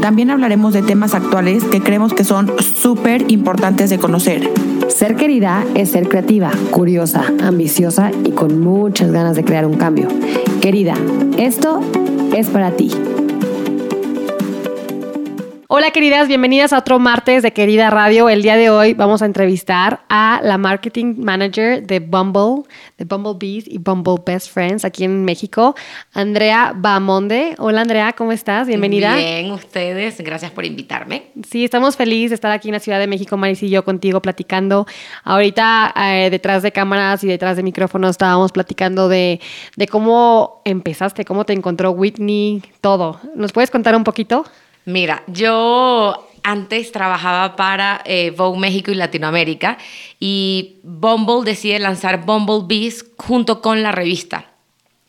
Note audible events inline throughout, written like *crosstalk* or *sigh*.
También hablaremos de temas actuales que creemos que son súper importantes de conocer. Ser querida es ser creativa, curiosa, ambiciosa y con muchas ganas de crear un cambio. Querida, esto es para ti. Hola queridas, bienvenidas a otro martes de Querida Radio. El día de hoy vamos a entrevistar a la marketing manager de Bumble, de Bumble Bees y Bumble Best Friends aquí en México, Andrea Bamonde. Hola Andrea, ¿cómo estás? Bienvenida. Bien, ustedes, gracias por invitarme. Sí, estamos felices de estar aquí en la Ciudad de México, Maris y yo contigo platicando. Ahorita eh, detrás de cámaras y detrás de micrófonos estábamos platicando de, de cómo empezaste, cómo te encontró Whitney, todo. ¿Nos puedes contar un poquito? Mira, yo antes trabajaba para eh, Vogue México y Latinoamérica y Bumble decide lanzar Bumble Bees junto con la revista.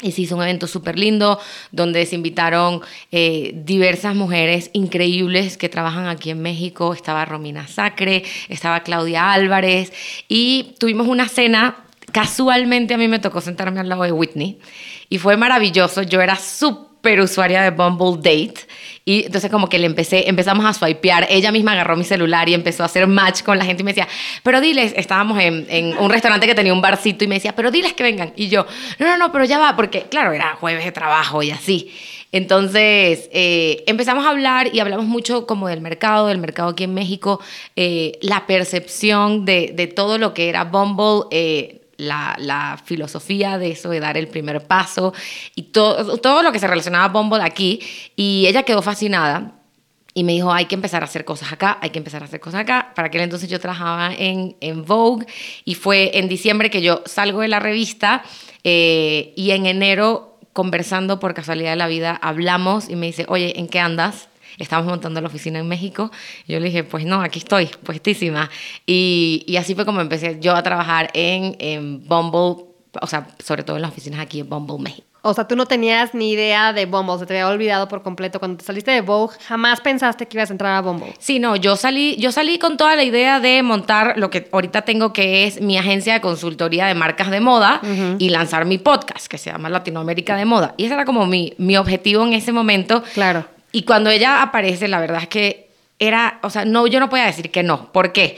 Y se hizo un evento súper lindo donde se invitaron eh, diversas mujeres increíbles que trabajan aquí en México. Estaba Romina Sacre, estaba Claudia Álvarez y tuvimos una cena. Casualmente a mí me tocó sentarme al lado de Whitney y fue maravilloso. Yo era súper usuaria de Bumble Date y entonces como que le empecé, empezamos a swipear. Ella misma agarró mi celular y empezó a hacer match con la gente y me decía, pero diles, estábamos en, en un restaurante que tenía un barcito y me decía, pero diles que vengan. Y yo, no, no, no, pero ya va, porque claro, era jueves de trabajo y así. Entonces eh, empezamos a hablar y hablamos mucho como del mercado, del mercado aquí en México, eh, la percepción de, de, todo lo que era Bumble. Eh, la, filosofía de eso, de dar el primer paso y todo, todo lo que se relacionaba a Bumble aquí. Y ella quedó fascinada y me dijo, hay que empezar a hacer cosas acá, hay que empezar a hacer cosas acá. Para aquel entonces yo trabajaba en, en Vogue y fue en diciembre que yo salgo de la revista eh, y en enero, conversando por casualidad de la vida, hablamos y me dice, oye, ¿en qué andas? Estábamos montando la oficina en México. Y yo le dije, pues no, aquí estoy, puestísima. Y, y así fue como empecé yo a trabajar en, en Bumble, o sea, sobre todo en las oficinas aquí en Bumble México. O sea, tú no tenías ni idea de Bumble, se te había olvidado por completo. Cuando te saliste de Vogue, jamás pensaste que ibas a entrar a Bumble. Sí, no, yo salí, yo salí con toda la idea de montar lo que ahorita tengo, que es mi agencia de consultoría de marcas de moda uh -huh. y lanzar mi podcast, que se llama Latinoamérica de Moda. Y ese era como mi, mi objetivo en ese momento. Claro. Y cuando ella aparece, la verdad es que era, o sea, no, yo no podía decir que no. ¿Por qué?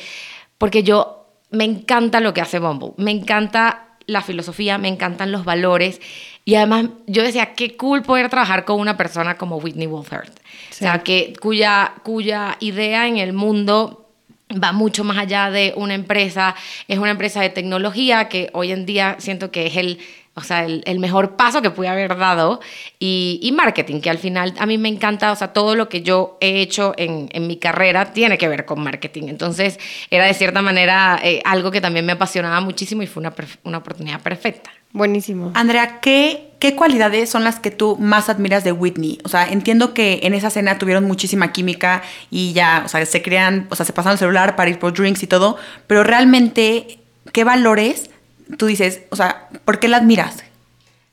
Porque yo me encanta lo que hace Bumble, me encanta la filosofía, me encantan los valores. Y además yo decía, qué cool poder trabajar con una persona como Whitney Wolford. Sí. O sea, que, cuya, cuya idea en el mundo va mucho más allá de una empresa. Es una empresa de tecnología que hoy en día siento que es el o sea, el, el, mejor paso que pude haber dado y, y, marketing, que al final a mí me encanta, o sea, todo lo que yo he hecho en, en mi carrera tiene que ver con marketing. Entonces, era de cierta manera eh, algo que también me apasionaba muchísimo y fue una, una oportunidad perfecta. Buenísimo. Andrea, ¿qué, ¿qué cualidades son las que tú más admiras de Whitney? O sea, entiendo que en esa cena tuvieron muchísima química y ya, o sea, se crean, o sea, se pasaron el celular para ir por drinks y todo, pero realmente, ¿qué valores tú dices, o sea, ¿por qué la admiras?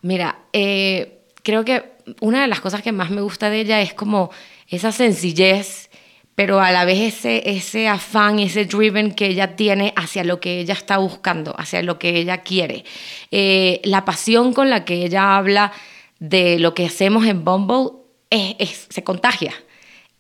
Mira, eh, creo que una de las cosas que más me gusta de ella es como esa sencillez, pero a la vez ese, ese afán, ese driven que ella tiene hacia lo que ella está buscando, hacia lo que ella quiere. Eh, la pasión con la que ella habla de lo que hacemos en Bumble se contagia.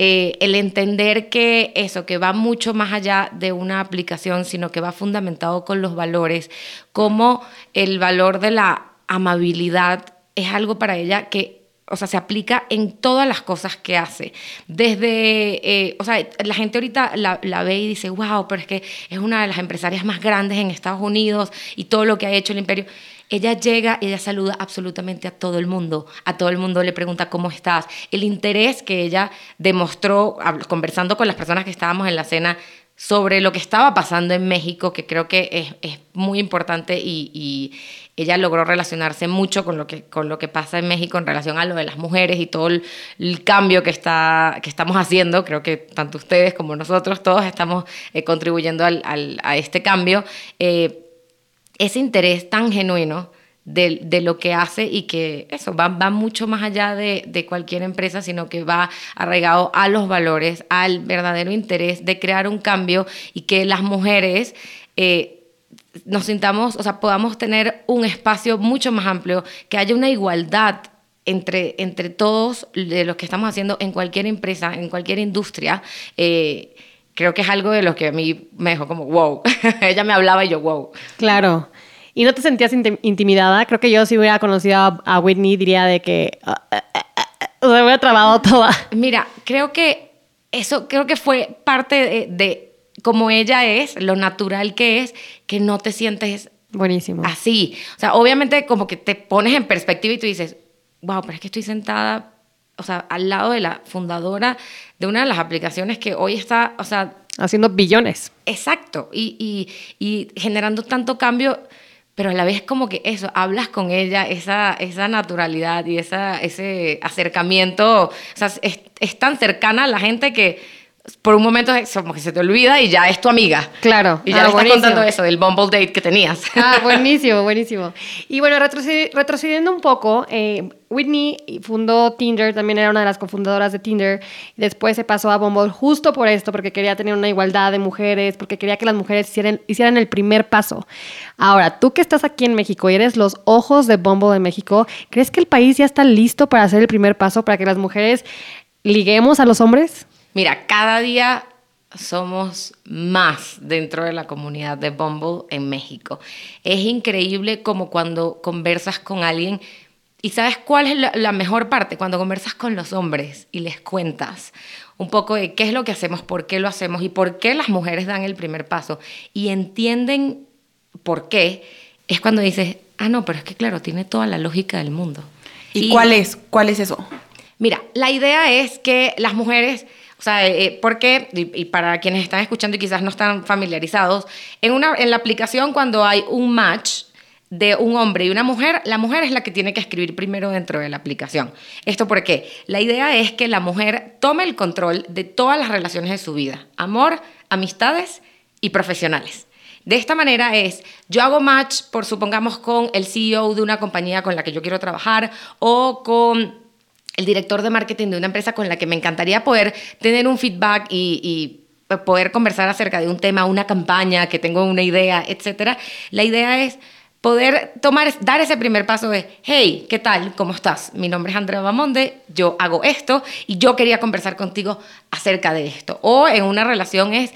Eh, el entender que eso, que va mucho más allá de una aplicación, sino que va fundamentado con los valores, como el valor de la amabilidad es algo para ella que, o sea, se aplica en todas las cosas que hace. Desde, eh, o sea, la gente ahorita la, la, ve y dice, wow, pero es que es una de las empresarias más grandes en Estados Unidos y todo lo que ha hecho el imperio. Ella llega ella saluda absolutamente a todo el mundo. A todo el mundo le pregunta cómo estás. El interés que ella demostró conversando con las personas que estábamos en la cena sobre lo que estaba pasando en México, que creo que es, es muy importante y, y, ella logró relacionarse mucho con lo, que, con lo que pasa en México en relación a lo de las mujeres y todo el, el cambio que, está, que estamos haciendo. Creo que tanto ustedes como nosotros, todos estamos eh, contribuyendo al, al, a este cambio. Eh, ese interés tan genuino de, de, lo que hace y que eso va, va mucho más allá de, de, cualquier empresa, sino que va arraigado a los valores, al verdadero interés de crear un cambio y que las mujeres eh, nos sintamos, o sea, podamos tener un espacio mucho más amplio, que haya una igualdad entre, entre todos de los que estamos haciendo en cualquier empresa, en cualquier industria. Eh, creo que es algo de lo que a mí me dejó como wow. *laughs* Ella me hablaba y yo wow. Claro. ¿Y no te sentías intimidada? Creo que yo si hubiera conocido a, Whitney diría de que uh, uh, uh, se hubiera trabado *laughs* toda. Mira, creo que eso creo que fue parte de, de como ella es, lo natural que es, que no te sientes Buenísimo. así. O sea, obviamente como que te pones en perspectiva y tú dices, wow, pero es que estoy sentada, o sea, al lado de la fundadora de una de las aplicaciones que hoy está, o sea... Haciendo billones. Exacto. Y, y, y generando tanto cambio pero a la vez como que eso, hablas con ella, esa, esa naturalidad y esa, ese acercamiento, o sea, es, es tan cercana a la gente que por un momento como que se te olvida y ya es tu amiga. Claro. Y ya ah, le estás contando eso del Bumble Date que tenías. Ah, *laughs* buenísimo, buenísimo. Y bueno, retrocediendo un poco, eh, Whitney fundó Tinder, también era una de las cofundadoras de Tinder. Después se pasó a Bumble justo por esto, porque quería tener una igualdad de mujeres, porque quería que las mujeres hicieran, hicieran el primer paso. Ahora, tú que estás aquí en México y eres los ojos de Bumble de México, ¿crees que el país ya está listo para hacer el primer paso, para que las mujeres liguemos a los hombres? Mira, cada día somos más dentro de la comunidad de Bumble en México. Es increíble como cuando conversas con alguien y sabes cuál es la, la, mejor parte, cuando conversas con los hombres y les cuentas un poco de qué es lo que hacemos, por qué lo hacemos y por qué las mujeres dan el primer paso y entienden por qué, es cuando dices, ah, no, pero es que claro, tiene toda la lógica del mundo. ¿Y, y cuál es? ¿Cuál es eso? Mira, la idea es que las mujeres o sea, eh, porque, y, y, para quienes están escuchando y quizás no están familiarizados, en, una, en la aplicación cuando hay un match de un hombre y una mujer, la mujer es la que tiene que escribir primero dentro de la aplicación. ¿Esto porque La idea es que la mujer tome el control de todas las relaciones de su vida, amor, amistades y profesionales. De esta manera es, yo hago match, por supongamos, con el CEO de una compañía con la que yo quiero trabajar o con el director de marketing de una empresa con la que me encantaría poder tener un feedback y, poder conversar acerca de un tema, una campaña, que tengo una idea, etcétera. La idea es poder tomar, dar ese primer paso de, hey, ¿qué tal? ¿Cómo estás? Mi nombre es Andrea Bamonde, yo hago esto y yo quería conversar contigo acerca de esto. O en una relación es,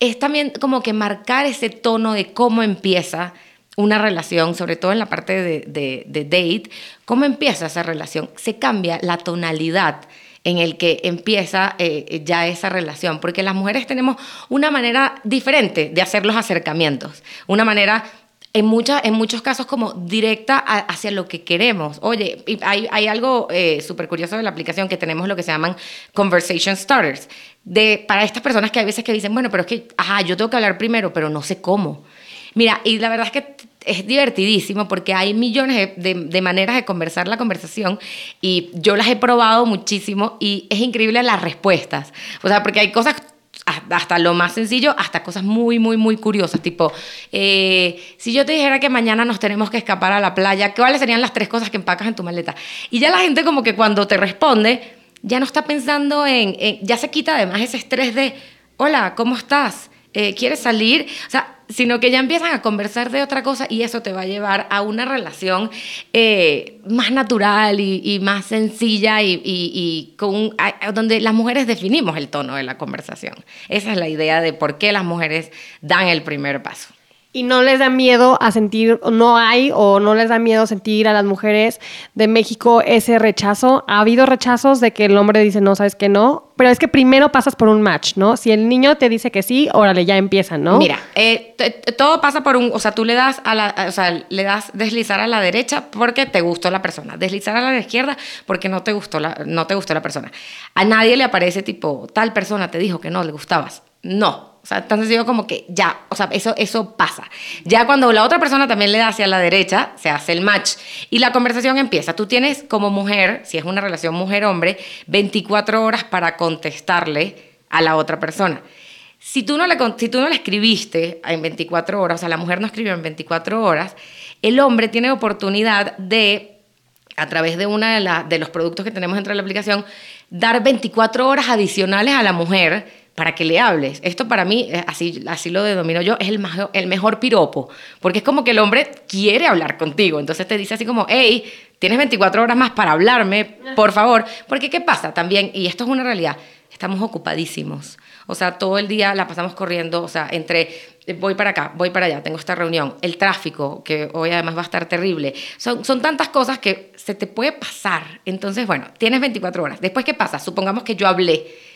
es también como que marcar ese tono de cómo empieza una relación, sobre todo en la parte de, de, date, ¿cómo empieza esa relación? Se cambia la tonalidad en el que empieza eh, ya esa relación, porque las mujeres tenemos una manera diferente de hacer los acercamientos, una manera en, muchas, en muchos casos como directa hacia lo que queremos. Oye, hay, hay algo eh, súper curioso de la aplicación que tenemos lo que se llaman conversation starters. De, para estas personas que hay veces que dicen, bueno, pero es que, ajá, yo tengo que hablar primero, pero no sé cómo. Mira, y la verdad es que es divertidísimo porque hay millones de, maneras de conversar la conversación y yo las he probado muchísimo y es increíble las respuestas. O sea, porque hay cosas hasta lo más sencillo, hasta cosas muy, muy, muy curiosas, tipo, eh, si yo te dijera que mañana nos tenemos que escapar a la playa, ¿cuáles serían las tres cosas que empacas en tu maleta? Y ya la gente como que cuando te responde, ya no está pensando en, en ya se quita además ese estrés de, hola, ¿cómo estás? Eh, ¿Quieres salir? O sea, sino que ya empiezan a conversar de otra cosa y eso te va a llevar a una relación eh, más natural y, más sencilla y, y, con donde las mujeres definimos el tono de la conversación. Esa es la idea de por qué las mujeres dan el primer paso y no les da miedo a sentir, no hay o no les da miedo sentir a las mujeres de México ese rechazo. Ha habido rechazos de que el hombre dice no, sabes que no, pero es que primero pasas por un match, ¿no? Si el niño te dice que sí, órale, ya empiezan, ¿no? Mira, eh, todo pasa por un, o sea, tú le das a la, o sea, le das deslizar a la derecha porque te gustó la persona, deslizar a la izquierda porque no te gustó la, no te gustó la persona. A nadie le aparece tipo, tal persona te dijo que no le gustabas. No, O sea, tan sencillo como que ya, o sea, eso, eso pasa. Ya cuando la otra persona también le da hacia la derecha, se hace el match y la conversación empieza. Tú tienes como mujer, si es una relación mujer-hombre, 24 horas para contestarle a la otra persona. Si tú, no le, si tú no le escribiste en 24 horas, o sea, la mujer no escribió en 24 horas, el hombre tiene oportunidad de, a través de uno de, de los productos que tenemos dentro de la aplicación, dar 24 horas adicionales a la mujer para que le hables. Esto para mí, eh, así, así lo denomino yo, es el, el mejor piropo, porque es como que el hombre quiere hablar contigo, entonces te dice así como, hey, tienes 24 horas más para hablarme, por favor, porque ¿qué pasa también? Y esto es una realidad, estamos ocupadísimos, o sea, todo el día la pasamos corriendo, o sea, entre eh, voy para acá, voy para allá, tengo esta reunión, el tráfico, que hoy además va a estar terrible, son, son tantas cosas que se te puede pasar, entonces, bueno, tienes 24 horas, después, ¿qué pasa? Supongamos que yo hablé,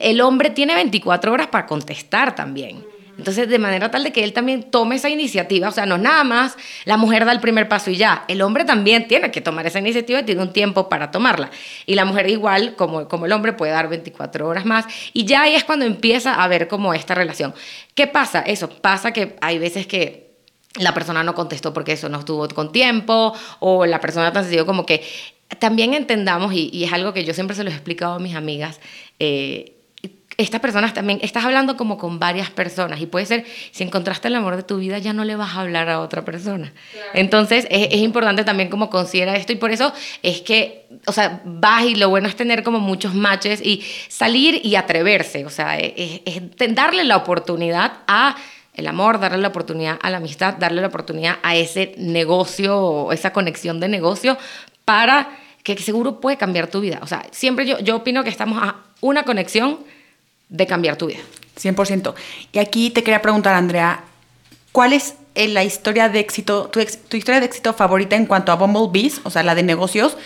el hombre tiene 24 horas para contestar también. Entonces, de manera tal de que él también tome esa iniciativa, o sea, no nada más la mujer da el primer paso y ya, el hombre también tiene que tomar esa iniciativa y tiene un tiempo para tomarla. Y la mujer igual, como, como el hombre, puede dar 24 horas más y ya ahí es cuando empieza a ver como esta relación. ¿Qué pasa? Eso, pasa que hay veces que la persona no contestó porque eso no estuvo con tiempo o la persona tan sencillo como que también entendamos, y, es algo que yo siempre se lo he explicado a mis amigas, eh, estas personas también, estás hablando como con varias personas y puede ser, si encontraste el amor de tu vida, ya no le vas a hablar a otra persona. Entonces, es, es, importante también como considera esto y por eso es que, o sea, vas y lo bueno es tener como muchos matches y salir y atreverse, o sea, es, es darle la oportunidad a el amor, darle la oportunidad a la amistad, darle la oportunidad a ese negocio, esa conexión de negocio para que seguro puede cambiar tu vida. O sea, siempre yo, yo opino que estamos a una conexión de cambiar tu vida. 100%. Y aquí te quería preguntar, Andrea, ¿cuál es eh, la historia de éxito, tu, tu historia de éxito favorita en cuanto a Bumblebees, o sea, la de negocios?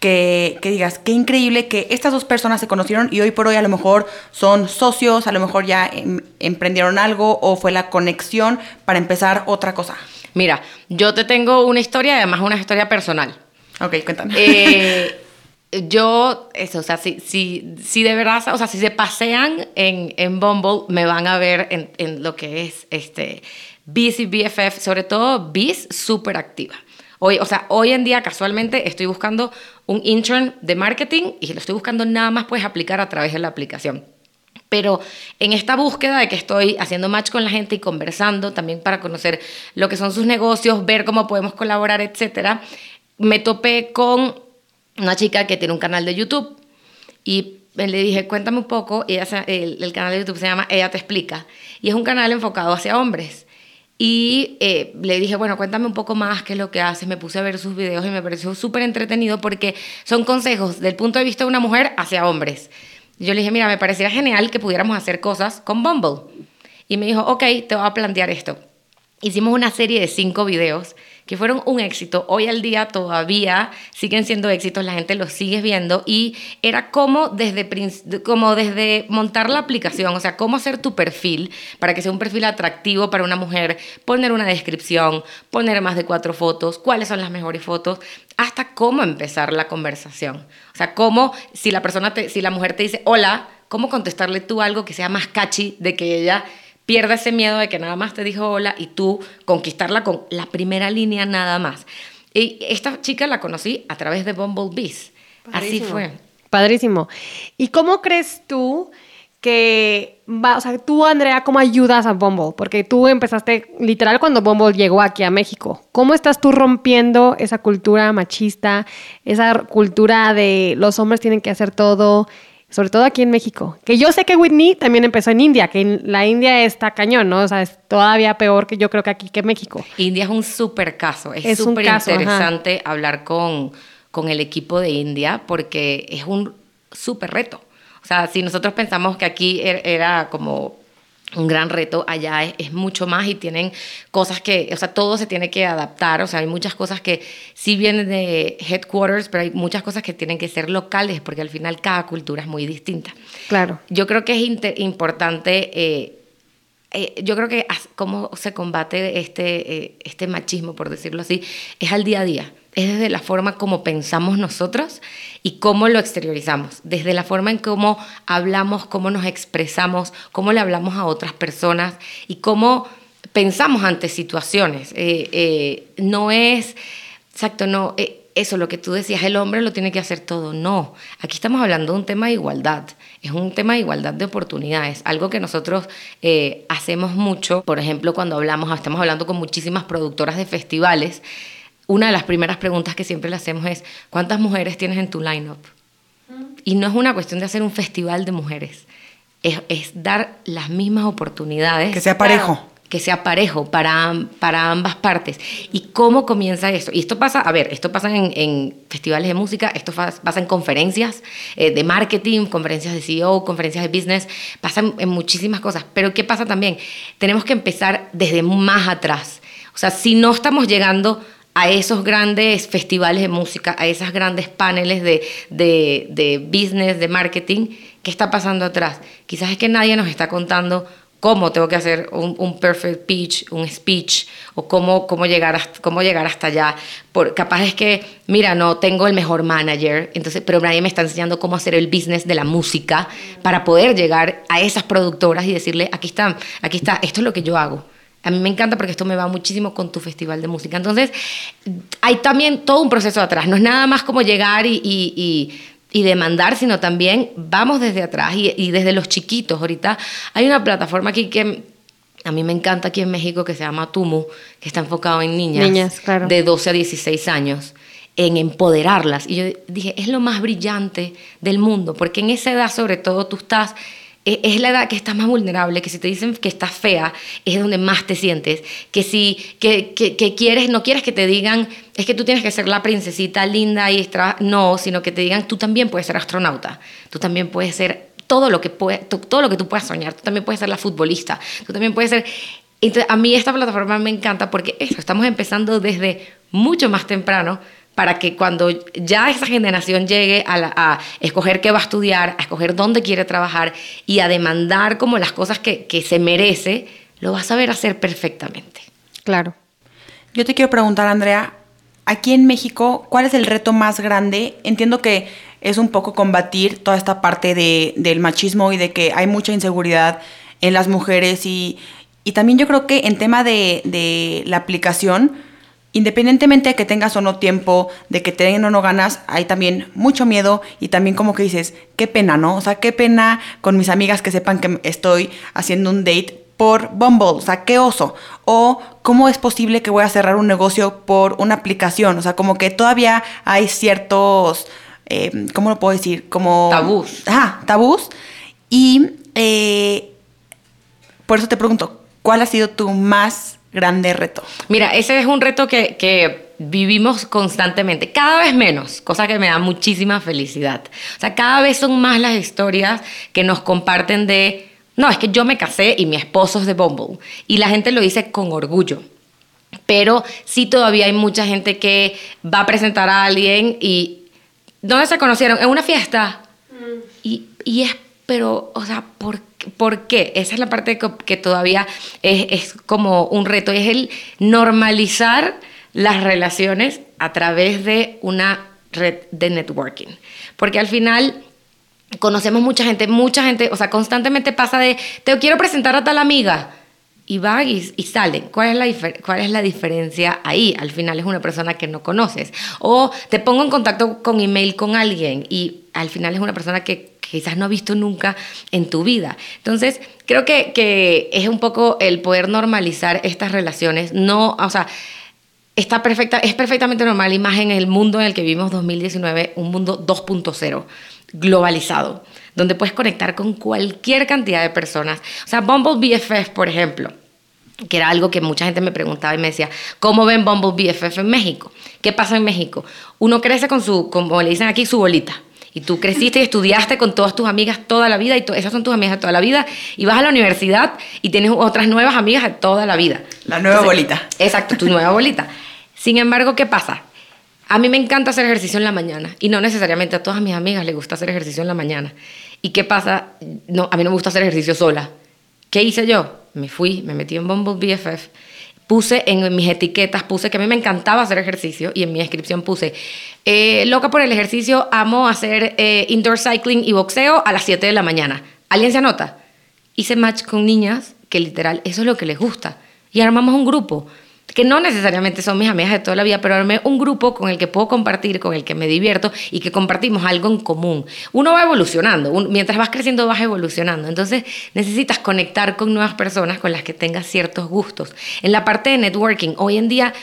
Que, que, digas, qué increíble que estas dos personas se conocieron y hoy por hoy a lo mejor son socios, a lo mejor ya em, emprendieron algo o fue la conexión para empezar otra cosa. Mira, yo te tengo una historia, además una historia personal. Ok, cuéntame. Eh, yo, eso, o sea, si, si, si, de verdad, o sea, si se pasean en, en Bumble, me van a ver en, en lo que es este Biz y BFF, sobre todo Biz, súper activa. Hoy, o sea, hoy en día casualmente estoy buscando un intern de marketing y lo estoy buscando nada más puedes aplicar a través de la aplicación. Pero en esta búsqueda de que estoy haciendo match con la gente y conversando también para conocer lo que son sus negocios, ver cómo podemos colaborar, etcétera, me topé con una chica que tiene un canal de YouTube y le dije, cuéntame un poco, y el, canal de YouTube se llama Ella te explica, y es un canal enfocado hacia hombres. Y eh, le dije, bueno, cuéntame un poco más qué es lo que haces. Me puse a ver sus videos y me pareció súper entretenido porque son consejos del punto de vista de una mujer hacia hombres. Yo le dije, mira, me parecía genial que pudiéramos hacer cosas con Bumble. Y me dijo, ok, te voy a plantear esto. Hicimos una serie de cinco videos que fueron un éxito. Hoy al día todavía siguen siendo éxitos, la gente los sigue viendo y era como desde, como desde montar la aplicación, o sea, cómo hacer tu perfil para que sea un perfil atractivo para una mujer, poner una descripción, poner más de cuatro fotos, cuáles son las mejores fotos, hasta cómo empezar la conversación. O sea, cómo si la persona si la mujer te dice hola, cómo contestarle tú algo que sea más catchy de que ella pierda ese miedo de que nada más te dijo hola y tú conquistarla con la primera línea nada más. Y esta chica la conocí a través de Bumblebees. Así fue. Padrísimo. ¿Y cómo crees tú que va, o sea, tú, Andrea, cómo ayudas a Bumble? Porque tú empezaste literal cuando Bumble llegó aquí a México. ¿Cómo estás tú rompiendo esa cultura machista, esa cultura de los hombres tienen que hacer todo? Sobre todo aquí en México. Que yo sé que Whitney también empezó en India, que la India está cañón, ¿no? O sea, es todavía peor que yo creo que aquí que México. India es un súper caso, es súper interesante hablar con, con el equipo de India porque es un súper reto. O sea, si nosotros pensamos que aquí er, era como un gran reto allá es, mucho más y tienen cosas que, o sea, todo se tiene que adaptar, o sea, hay muchas cosas que sí vienen de headquarters, pero hay muchas cosas que tienen que ser locales, porque al final cada cultura es muy distinta. Claro. Yo creo que es importante, eh, eh, yo creo que cómo se combate este, eh, este machismo, por decirlo así, es al día a día. Es desde la forma como pensamos nosotros y cómo lo exteriorizamos, desde la forma en cómo hablamos, cómo nos expresamos, cómo le hablamos a otras personas y cómo pensamos ante situaciones. Eh, eh, no es, exacto, no, eh, eso, lo que tú decías, el hombre lo tiene que hacer todo. No, aquí estamos hablando de un tema de igualdad, es un tema de igualdad de oportunidades, algo que nosotros hacemos mucho, por ejemplo, cuando hablamos, estamos hablando con muchísimas productoras de festivales una de las primeras preguntas que siempre le hacemos es, ¿cuántas mujeres tienes en tu lineup? Y no es una cuestión de hacer un festival de mujeres, es, dar las mismas oportunidades. Que sea parejo. Que sea parejo para, para ambas partes. ¿Y cómo comienza esto? Y esto pasa, a ver, esto pasa en, festivales de música, esto pasa en conferencias eh, de marketing, conferencias de CEO, conferencias de business, pasa en muchísimas cosas. Pero ¿qué pasa también? Tenemos que empezar desde más atrás. O sea, si no estamos llegando a esos grandes festivales de música, a esos grandes paneles de, de, business, de marketing, ¿qué está pasando atrás? Quizás es que nadie nos está contando cómo tengo que hacer un, perfect pitch, un speech, o cómo, cómo, llegar, hasta, cómo llegar hasta allá. Por, capaz es que, mira, no tengo el mejor manager, entonces, pero nadie me está enseñando cómo hacer el business de la música para poder llegar a esas productoras y decirle, aquí está, aquí está, esto es lo que yo hago. A mí me encanta porque esto me va muchísimo con tu festival de música. Entonces, hay también todo un proceso atrás. No es nada más como llegar y, y, y, demandar, sino también vamos desde atrás y, desde los chiquitos. Ahorita hay una plataforma aquí que a mí me encanta aquí en México que se llama Tumu, que está enfocado en niñas, niñas claro. de 12 a 16 años en empoderarlas. Y yo dije, es lo más brillante del mundo, porque en esa edad sobre todo tú estás es la edad que estás más vulnerable, que si te dicen que estás fea, es donde más te sientes, que si que, que, quieres, no quieres que te digan, es que tú tienes que ser la princesita linda y extra, no, sino que te digan, tú también puedes ser astronauta, tú también puedes ser todo lo que, puede, todo lo que tú puedas soñar, tú también puedes ser la futbolista, tú también puedes ser... Entonces, a mí esta plataforma me encanta porque estamos empezando desde mucho más temprano para que cuando ya esa generación llegue a, escoger qué va a estudiar, a escoger dónde quiere trabajar y a demandar como las cosas que, se merece, lo va a saber hacer perfectamente. Claro. Yo te quiero preguntar, Andrea, aquí en México, ¿cuál es el reto más grande? Entiendo que es un poco combatir toda esta parte de, del machismo y de que hay mucha inseguridad en las mujeres y, también yo creo que en tema de la aplicación, independientemente de que tengas o no tiempo, de que te den o no ganas, hay también mucho miedo y también como que dices, qué pena, ¿no? O sea, qué pena con mis amigas que sepan que estoy haciendo un date por Bumble, o sea, qué oso. O cómo es posible que voy a cerrar un negocio por una aplicación, o sea, como que todavía hay ciertos, eh, ¿cómo lo puedo decir? Como... Tabús. Ajá, tabús. Y eh, por eso te pregunto, ¿cuál ha sido tu más grande reto? Mira, ese es un reto que, que vivimos constantemente, cada vez menos, cosa que me da muchísima felicidad. O sea, cada vez son más las historias que nos comparten de, no, es que yo me casé y mi esposo es de Bumble. Y la gente lo dice con orgullo. Pero sí todavía hay mucha gente que va a presentar a alguien y... ¿Dónde se conocieron? En una fiesta. Mm. Y, y es, pero, o sea, ¿por qué? ¿Por qué? Esa es la parte que, todavía es, como un reto, es el normalizar las relaciones a través de una red de networking. Porque al final conocemos mucha gente, mucha gente, o sea, constantemente pasa de, te quiero presentar a tal amiga. Y va y, salen. ¿Cuál es, la ¿Cuál es la diferencia ahí? Al final es una persona que no conoces. O te pongo en contacto con email con alguien y al final es una persona que quizás no has visto nunca en tu vida. Entonces, creo que, que es un poco el poder normalizar estas relaciones, no, o sea, está perfecta, es perfectamente normal y más en el mundo en el que vivimos 2019, un mundo 2.0, globalizado, donde puedes conectar con cualquier cantidad de personas. O sea, Bumble BFF, por ejemplo, que era algo que mucha gente me preguntaba y me decía, ¿cómo ven Bumble BFF en México? ¿Qué pasa en México? Uno crece con su, como le dicen aquí, su bolita y tú creciste y estudiaste con todas tus amigas toda la vida y esas son tus amigas de toda la vida y vas a la universidad y tienes otras nuevas amigas de toda la vida. La nueva bolita. Exacto, tu nueva bolita. Sin embargo, ¿qué pasa? A mí me encanta hacer ejercicio en la mañana y no necesariamente a todas mis amigas les gusta hacer ejercicio en la mañana. ¿Y qué pasa? No, a mí no me gusta hacer ejercicio sola. ¿Qué hice yo? Me fui, me metí en Bumble BFF puse en mis etiquetas, puse que a mí me encantaba hacer ejercicio y en mi descripción puse, eh, loca por el ejercicio, amo hacer eh, indoor cycling y boxeo a las 7 de la mañana. ¿Alguien se anota? Hice match con niñas que literal eso es lo que les gusta y armamos un grupo que no necesariamente son mis amigas de toda la vida, pero un grupo con el que puedo compartir, con el que me divierto y que compartimos algo en común. Uno va evolucionando, mientras vas creciendo vas evolucionando, entonces necesitas conectar con nuevas personas con las que tengas ciertos gustos. En la parte de networking, hoy en día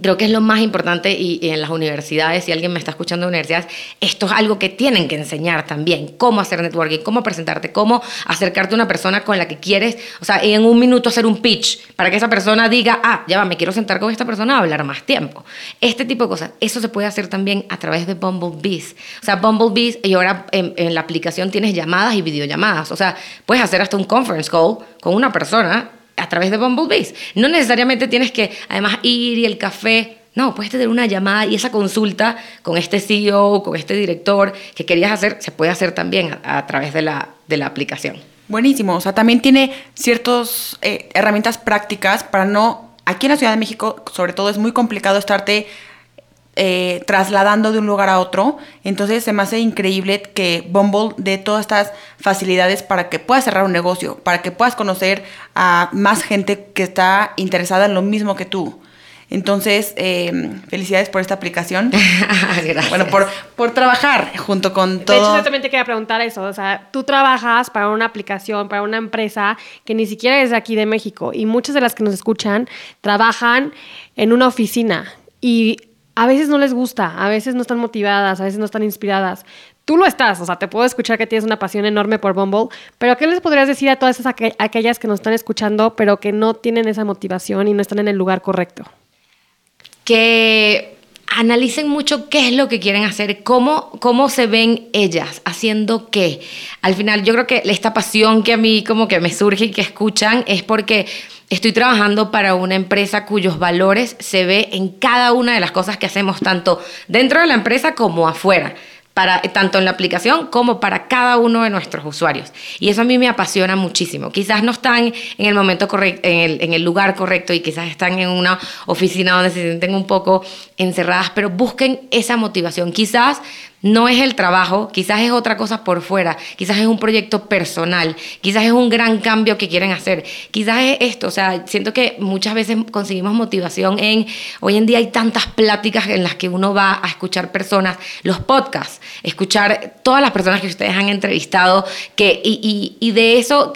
creo que es lo más importante y, en las universidades, si alguien me está escuchando en universidades, esto es algo que tienen que enseñar también, cómo hacer networking, cómo presentarte, cómo acercarte a una persona con la que quieres, o sea, en un minuto hacer un pitch para que esa persona diga, ah, ya va, me quiero sentar con esta persona a hablar más tiempo. Este tipo de cosas, eso se puede hacer también a través de Bumblebees. O sea, Bumblebees, y ahora en, en la aplicación tienes llamadas y videollamadas, o sea, puedes hacer hasta un conference call con una persona a través de Bumblebees. No necesariamente tienes que además ir y el café. No, puedes tener una llamada y esa consulta con este CEO, con este director que querías hacer, se puede hacer también a, través de la, de la aplicación. Buenísimo, o sea, también tiene ciertas eh, herramientas prácticas para no, aquí en la Ciudad de México sobre todo es muy complicado estarte eh, trasladando de un lugar a otro. Entonces se me hace increíble que Bumble dé todas estas facilidades para que puedas cerrar un negocio, para que puedas conocer a más gente que está interesada en lo mismo que tú. Entonces, eh, felicidades por esta aplicación. *laughs* Gracias. Bueno, por, por trabajar junto con todo. De hecho, yo también te quería preguntar eso. O sea, tú trabajas para una aplicación, para una empresa que ni siquiera es de aquí de México. Y muchas de las que nos escuchan trabajan en una oficina. Y a veces no les gusta, a veces no están motivadas, a veces no están inspiradas. Tú lo estás, o sea, te puedo escuchar que tienes una pasión enorme por Bumble, pero ¿qué les podrías decir a todas esas aquellas que nos están escuchando, pero que no tienen esa motivación y no están en el lugar correcto? Que analicen mucho qué es lo que quieren hacer, cómo, cómo se ven ellas, haciendo qué. Al final, yo creo que esta pasión que a mí como que me surge y que escuchan es porque Estoy trabajando para una empresa cuyos valores se ve en cada una de las cosas que hacemos, tanto dentro de la empresa como afuera. Tanto en la aplicación como para cada uno de nuestros usuarios. Y eso a mí me apasiona muchísimo. Quizás no están en el momento correcto, en el lugar correcto y quizás están en una oficina donde se sienten un poco encerradas, pero busquen esa motivación. Quizás no es el trabajo, quizás es otra cosa por fuera, quizás es un proyecto personal, quizás es un gran cambio que quieren hacer, quizás es esto, o sea, siento que muchas veces conseguimos motivación en, hoy en día hay tantas pláticas en las que uno va a escuchar personas, los podcasts, escuchar todas las personas que ustedes han entrevistado, que, y, y, y de eso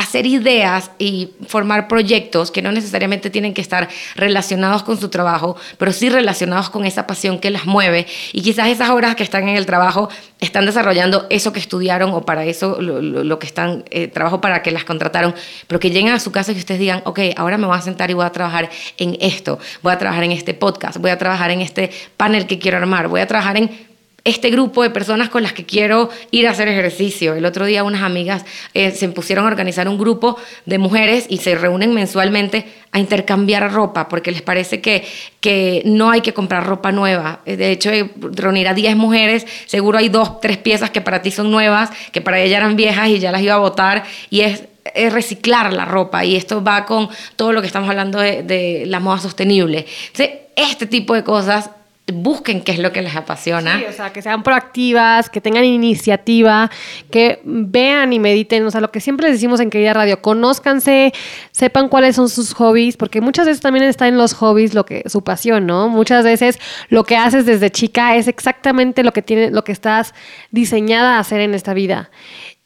hacer ideas y formar proyectos que no necesariamente tienen que estar relacionados con su trabajo, pero sí relacionados con esa pasión que las mueve. Y quizás esas horas que están en el trabajo están desarrollando eso que estudiaron o para eso lo, que están, eh, trabajo para que las contrataron, pero que lleguen a su casa y ustedes digan, ok, ahora me voy a sentar y voy a trabajar en esto, voy a trabajar en este podcast, voy a trabajar en este panel que quiero armar, voy a trabajar en este grupo de personas con las que quiero ir a hacer ejercicio. El otro día unas amigas eh, se pusieron a organizar un grupo de mujeres y se reúnen mensualmente a intercambiar ropa porque les parece que, que no hay que comprar ropa nueva. Eh, de hecho, eh, reunir a 10 mujeres, seguro hay dos, tres piezas que para ti son nuevas, que para ella eran viejas y ya las iba a botar y es reciclar la ropa y esto va con todo lo que estamos hablando de, la moda sostenible. Este tipo de cosas busquen qué es lo que les apasiona. Sí, o sea, que sean proactivas, que tengan iniciativa, que vean y mediten, o sea, lo que siempre les decimos en Querida Radio, conózcanse, sepan cuáles son sus hobbies, porque muchas veces también está en los hobbies lo que su pasión, ¿no? Muchas veces lo que haces desde chica es exactamente lo que tiene lo que estás diseñada a hacer en esta vida.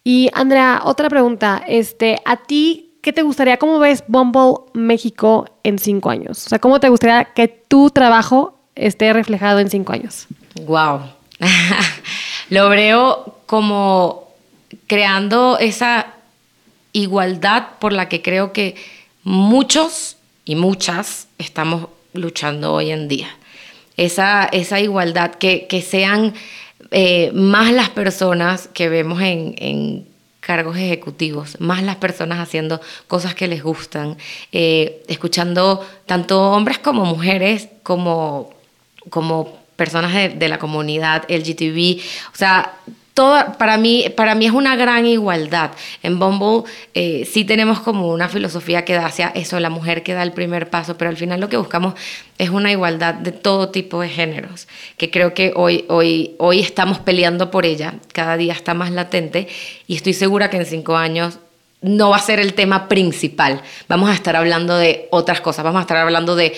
Y Andrea, otra pregunta, este, a ti ¿qué te gustaría? ¿Cómo ves Bumble México en cinco años? O sea, ¿cómo te gustaría que tu trabajo esté reflejado en cinco años? Wow. *laughs* Lo veo como creando esa igualdad por la que creo que muchos y muchas estamos luchando hoy en día. Esa, esa igualdad, que, que sean eh, más las personas que vemos en, cargos ejecutivos, más las personas haciendo cosas que les gustan, eh, escuchando tanto hombres como mujeres, como como personas de, la comunidad LGTB, o sea, para, mí, para mí es una gran igualdad. En Bumble eh, sí tenemos como una filosofía que da hacia eso, la mujer que da el primer paso, pero al final lo que buscamos es una igualdad de todo tipo de géneros, que creo que hoy, hoy, hoy estamos peleando por ella, cada día está más latente y estoy segura que en cinco años no va a ser el tema principal. Vamos a estar hablando de otras cosas, vamos a estar hablando de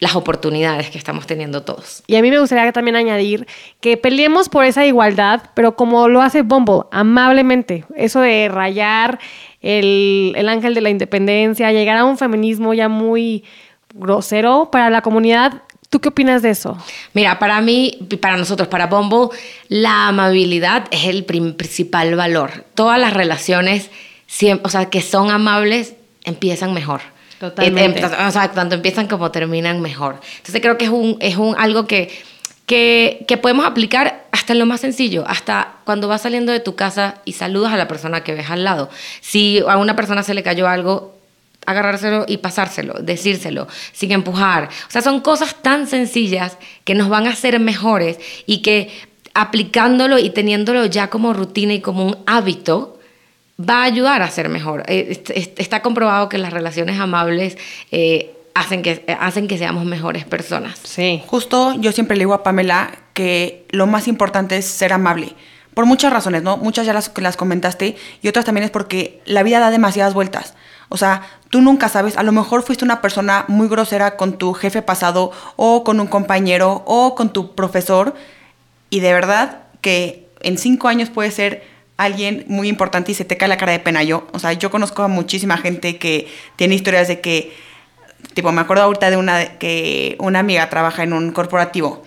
las oportunidades que estamos teniendo todos. Y a mí me gustaría también añadir que peleemos por esa igualdad, pero como lo hace Bumble, amablemente. Eso de rayar el, el ángel de la independencia, llegar a un feminismo ya muy grosero para la comunidad. ¿Tú qué opinas de eso? Mira, para mí, para nosotros, para Bumble, la amabilidad es el principal valor. Todas las relaciones, o sea, que son amables, empiezan mejor. Totalmente. o sea, tanto empiezan como terminan mejor. Entonces creo que es, un, es un, algo que, que, que, podemos aplicar hasta en lo más sencillo, hasta cuando vas saliendo de tu casa y saludas a la persona que ves al lado. Si a una persona se le cayó algo, agarrárselo y pasárselo, decírselo, sin empujar. O sea, son cosas tan sencillas que nos van a hacer mejores y que aplicándolo y teniéndolo ya como rutina y como un hábito, va a ayudar a ser mejor. Eh, está comprobado que las relaciones amables eh, hacen, que, hacen que seamos mejores personas. Sí. Justo yo siempre le digo a Pamela que lo más importante es ser amable. Por muchas razones, ¿no? Muchas ya las, las comentaste y otras también es porque la vida da demasiadas vueltas. O sea, tú nunca sabes, a lo mejor fuiste una persona muy grosera con tu jefe pasado o con un compañero o con tu profesor y de verdad que en cinco años puede ser alguien muy importante y se te cae la cara de pena. Yo, o sea, yo conozco a muchísima gente que tiene historias de que, tipo, me acuerdo ahorita de una que una amiga trabaja en un corporativo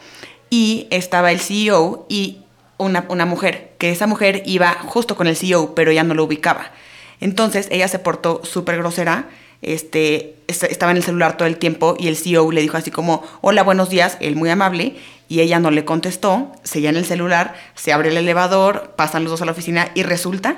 y estaba el CEO y una, una mujer, que esa mujer iba justo con el CEO, pero ella no lo ubicaba. Entonces ella se portó súper grosera este, estaba en el celular todo el tiempo y el CEO le dijo así como, hola, buenos días, él muy amable, y ella no le contestó, seguía en el celular, se abre el elevador, pasan los dos a la oficina y resulta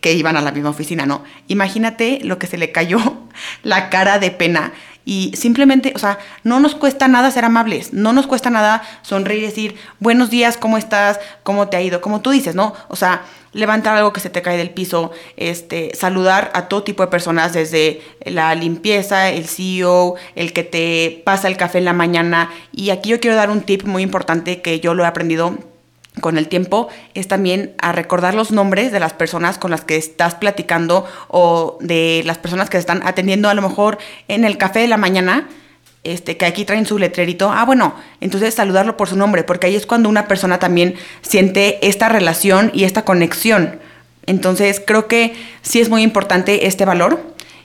que iban a la misma oficina, ¿no? Imagínate lo que se le cayó *laughs* la cara de pena y simplemente, o sea, no nos cuesta nada ser amables, no nos cuesta nada sonreír y decir, buenos días, ¿cómo estás? ¿Cómo te ha ido? Como tú dices, ¿no? O sea, levantar algo que se te cae del piso, este, saludar a todo tipo de personas, desde la limpieza, el CEO, el que te pasa el café en la mañana. Y aquí yo quiero dar un tip muy importante que yo lo he aprendido con el tiempo es también a recordar los nombres de las personas con las que estás platicando o de las personas que están atendiendo a lo mejor en el café de la mañana, este, que aquí traen su letrerito. Ah, bueno, entonces saludarlo por su nombre, porque ahí es cuando una persona también siente esta relación y esta conexión. Entonces creo que sí es muy importante este valor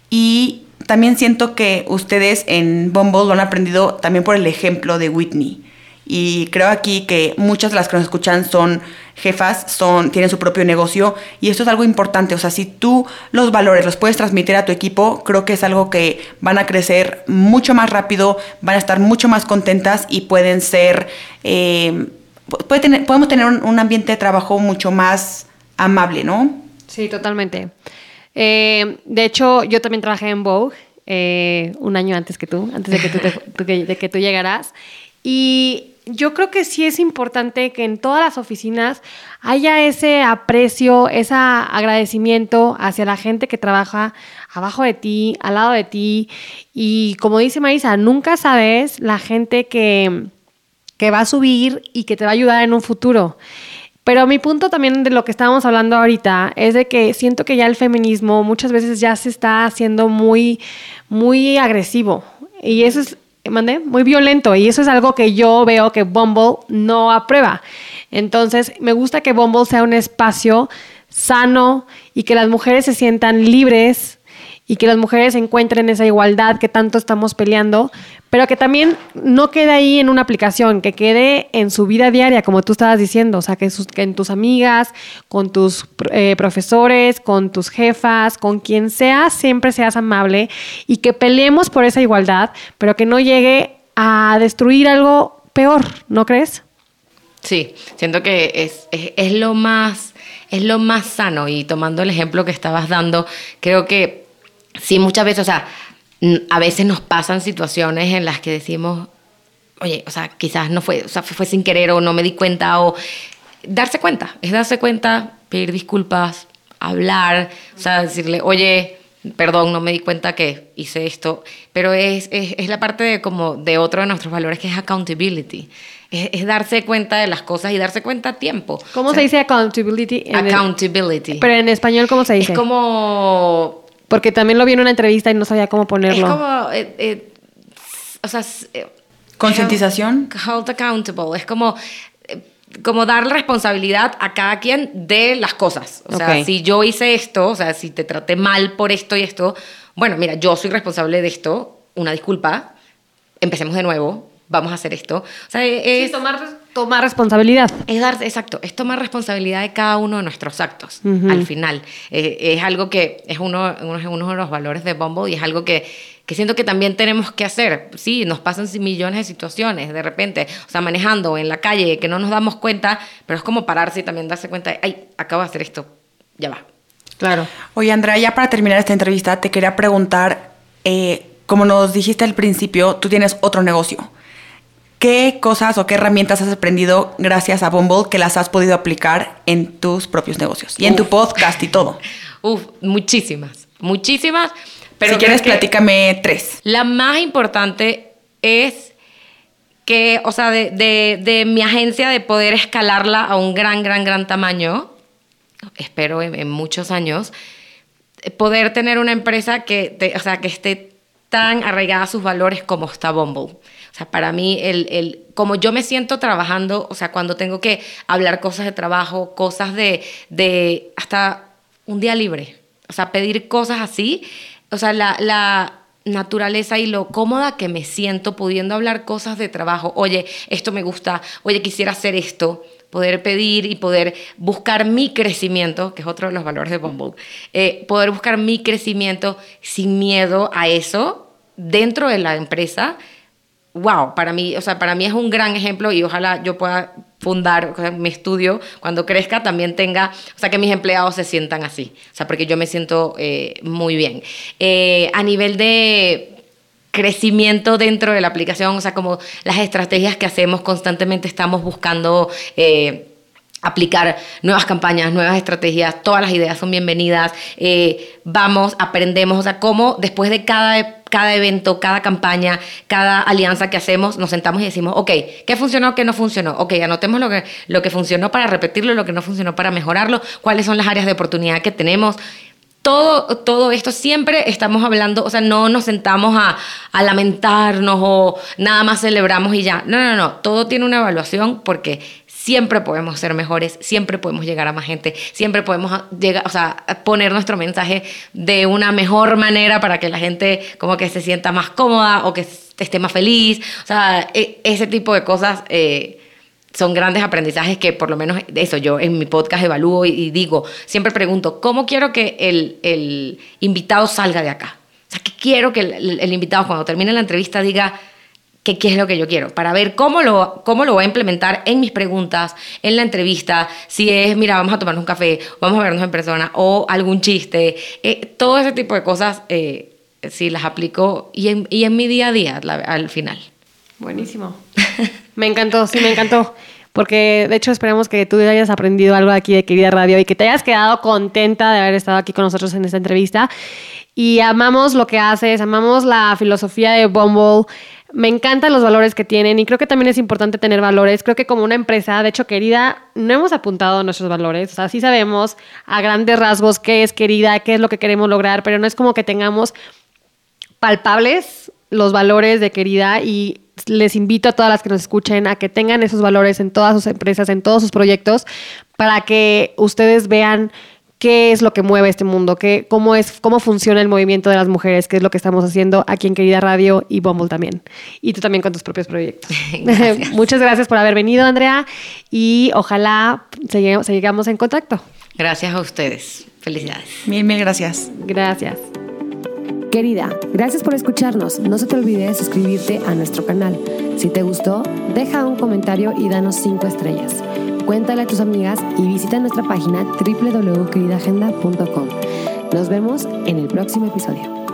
y también siento que ustedes en Bumble lo han aprendido también por el ejemplo de Whitney y creo aquí que muchas de las que nos escuchan son jefas, son, tienen su propio negocio y esto es algo importante. O sea, si tú los valores los puedes transmitir a tu equipo, creo que es algo que van a crecer mucho más rápido, van a estar mucho más contentas y pueden ser, eh, puede tener, podemos tener un, ambiente de trabajo mucho más amable, ¿no? Sí, totalmente. Eh, de hecho, yo también trabajé en Vogue eh, un año antes que tú, antes de que tú, *laughs* de que tú llegaras. Y yo creo que sí es importante que en todas las oficinas haya ese aprecio, ese agradecimiento hacia la gente que trabaja abajo de ti, al lado de ti. Y como dice Marisa, nunca sabes la gente que, que va a subir y que te va a ayudar en un futuro. Pero mi punto también de lo que estábamos hablando ahorita es de que siento que ya el feminismo muchas veces ya se está haciendo muy, muy agresivo. Y eso es mandé muy violento y eso es algo que yo veo que Bumble no aprueba. Entonces, me gusta que Bumble sea un espacio sano y que las mujeres se sientan libres y que las mujeres encuentren esa igualdad que tanto estamos peleando, pero que también no quede ahí en una aplicación, que quede en su vida diaria, como tú estabas diciendo, o sea, que, en tus amigas, con tus eh, profesores, con tus jefas, con quien sea, siempre seas amable y que peleemos por esa igualdad, pero que no llegue a destruir algo peor, ¿no crees? Sí, siento que es lo más es lo más sano y tomando el ejemplo que estabas dando, creo que sí, muchas veces, o sea, a veces nos pasan situaciones en las que decimos, oye, o sea, quizás no fue, o sea, fue sin querer o no me di cuenta o darse cuenta, es darse cuenta, pedir disculpas, hablar, o sea, decirle, oye, perdón, no me di cuenta que hice esto, pero es, es, es la parte de, como de otro de nuestros valores que es accountability. Es, es darse cuenta de las cosas y darse cuenta a tiempo. ¿Cómo O se dice accountability? en el- Accountability. pero en español, ¿cómo se dice? es como Porque también lo vi en una entrevista y no sabía cómo Es ponerlo. como, eh, eh, o sea, eh, Concientización. Hold accountable. Es como, eh, como dar responsabilidad a cada quien de las cosas. O sea, Ok. si yo hice esto, o sea, si te traté mal por esto y esto, bueno, mira, yo soy responsable de esto, una disculpa, empecemos de nuevo, vamos a hacer esto. O sea, es, Sí, tomar, tomar responsabilidad. es dar, exacto, es tomar responsabilidad de cada uno de nuestros actos Ujú. al final. Eh, es algo que es uno, uno, es uno de los valores de Bumble y es algo que, que siento que también tenemos que hacer. Sí, nos pasan millones de situaciones de repente, o sea, manejando en la calle que no nos damos cuenta, pero es como pararse y también darse cuenta de, ay, acabo de hacer esto, ya va. Claro. Oye, Andrea, ya para terminar esta entrevista, te quería preguntar, eh, como nos dijiste al principio, tú tienes otro negocio. ¿Qué cosas o qué herramientas has aprendido gracias a Bumble que las has podido aplicar en tus propios negocios? Y en tu podcast y todo. *laughs* Uf, muchísimas, muchísimas. Pero si quieres, platícame tres. La más importante es que, o sea, de, de- de mi agencia de poder escalarla a un gran, gran, gran tamaño, espero en, en muchos años, poder tener una empresa que, te- o sea, que esté tan arraigada a sus valores como está Bumble. Para mí, el, el, como yo me siento trabajando, o sea, cuando tengo que hablar cosas de trabajo, cosas de, de hasta un día libre, o sea, pedir cosas así, o sea, la, la naturaleza y lo cómoda que me siento pudiendo hablar cosas de trabajo, oye, esto me gusta, oye, quisiera hacer esto, poder pedir y poder buscar mi crecimiento, que es otro de los valores de Bumble, eh, poder buscar mi crecimiento sin miedo a eso dentro de la empresa, wow, para mí, o sea, para mí es un gran ejemplo y ojalá yo pueda fundar mi estudio cuando crezca también tenga, o sea, que mis empleados se sientan así, o sea, porque yo me siento eh, muy bien. Eh, a nivel de crecimiento dentro de la aplicación, o sea, como las estrategias que hacemos constantemente estamos buscando... eh, aplicar nuevas campañas, nuevas estrategias, todas las ideas son bienvenidas, eh, vamos, aprendemos, o sea, cómo después de cada, cada evento, cada campaña, cada alianza que hacemos, nos sentamos y decimos, ok, ¿qué funcionó, qué no funcionó? Ok, anotemos lo que, lo que funcionó para repetirlo, lo que no funcionó para mejorarlo, cuáles son las áreas de oportunidad que tenemos. Todo, todo esto siempre estamos hablando, o sea, no nos sentamos a, a lamentarnos o nada más celebramos y ya. No, no, no, todo tiene una evaluación porque siempre podemos ser mejores, siempre podemos llegar a más gente, siempre podemos llegar, o sea, poner nuestro mensaje de una mejor manera para que la gente como que se sienta más cómoda o que esté más feliz. O sea, e- ese tipo de cosas eh, son grandes aprendizajes que por lo menos eso yo en mi podcast evalúo y, digo, siempre pregunto, ¿cómo quiero que el, el invitado salga de acá? O sea, ¿qué quiero que el- el invitado cuando termine la entrevista diga, que qué es lo que yo quiero, para ver cómo lo, cómo lo voy a implementar en mis preguntas, en la entrevista, si es, mira, vamos a tomarnos un café, vamos a vernos en persona, o algún chiste, eh, todo ese tipo de cosas, eh, sí las aplico y en, y en mi día a día la- al final. Buenísimo. *laughs* Me encantó, sí, me encantó. Porque de hecho esperamos que tú hayas aprendido algo aquí de Querida Radio y que te hayas quedado contenta de haber estado aquí con nosotros en esta entrevista. Y amamos lo que haces, amamos la filosofía de Bumble. Me encantan los valores que tienen y creo que también es importante tener valores. Creo que como una empresa, de hecho, Querida, no hemos apuntado nuestros valores. O sea, sí sabemos a grandes rasgos qué es Querida, qué es lo que queremos lograr, pero no es como que tengamos palpables los valores de querida y les invito a todas las que nos escuchen a que tengan esos valores en todas sus empresas, en todos sus proyectos, para que ustedes vean qué es lo que mueve este mundo, qué, cómo, es, cómo funciona el movimiento de las mujeres, qué es lo que estamos haciendo aquí en Querida Radio y Bumble también. Y tú también con tus propios proyectos. *laughs* Gracias. *laughs* Muchas gracias por haber venido, Andrea, y ojalá sigamos en contacto. Gracias a ustedes. Felicidades. Mil, mil gracias. Gracias. Querida, gracias por escucharnos. No se te olvide de suscribirte a nuestro canal. Si te gustó, deja un comentario y danos 5 estrellas. Cuéntale a tus amigas y visita nuestra página www.queridagenda.com. Nos vemos en el próximo episodio.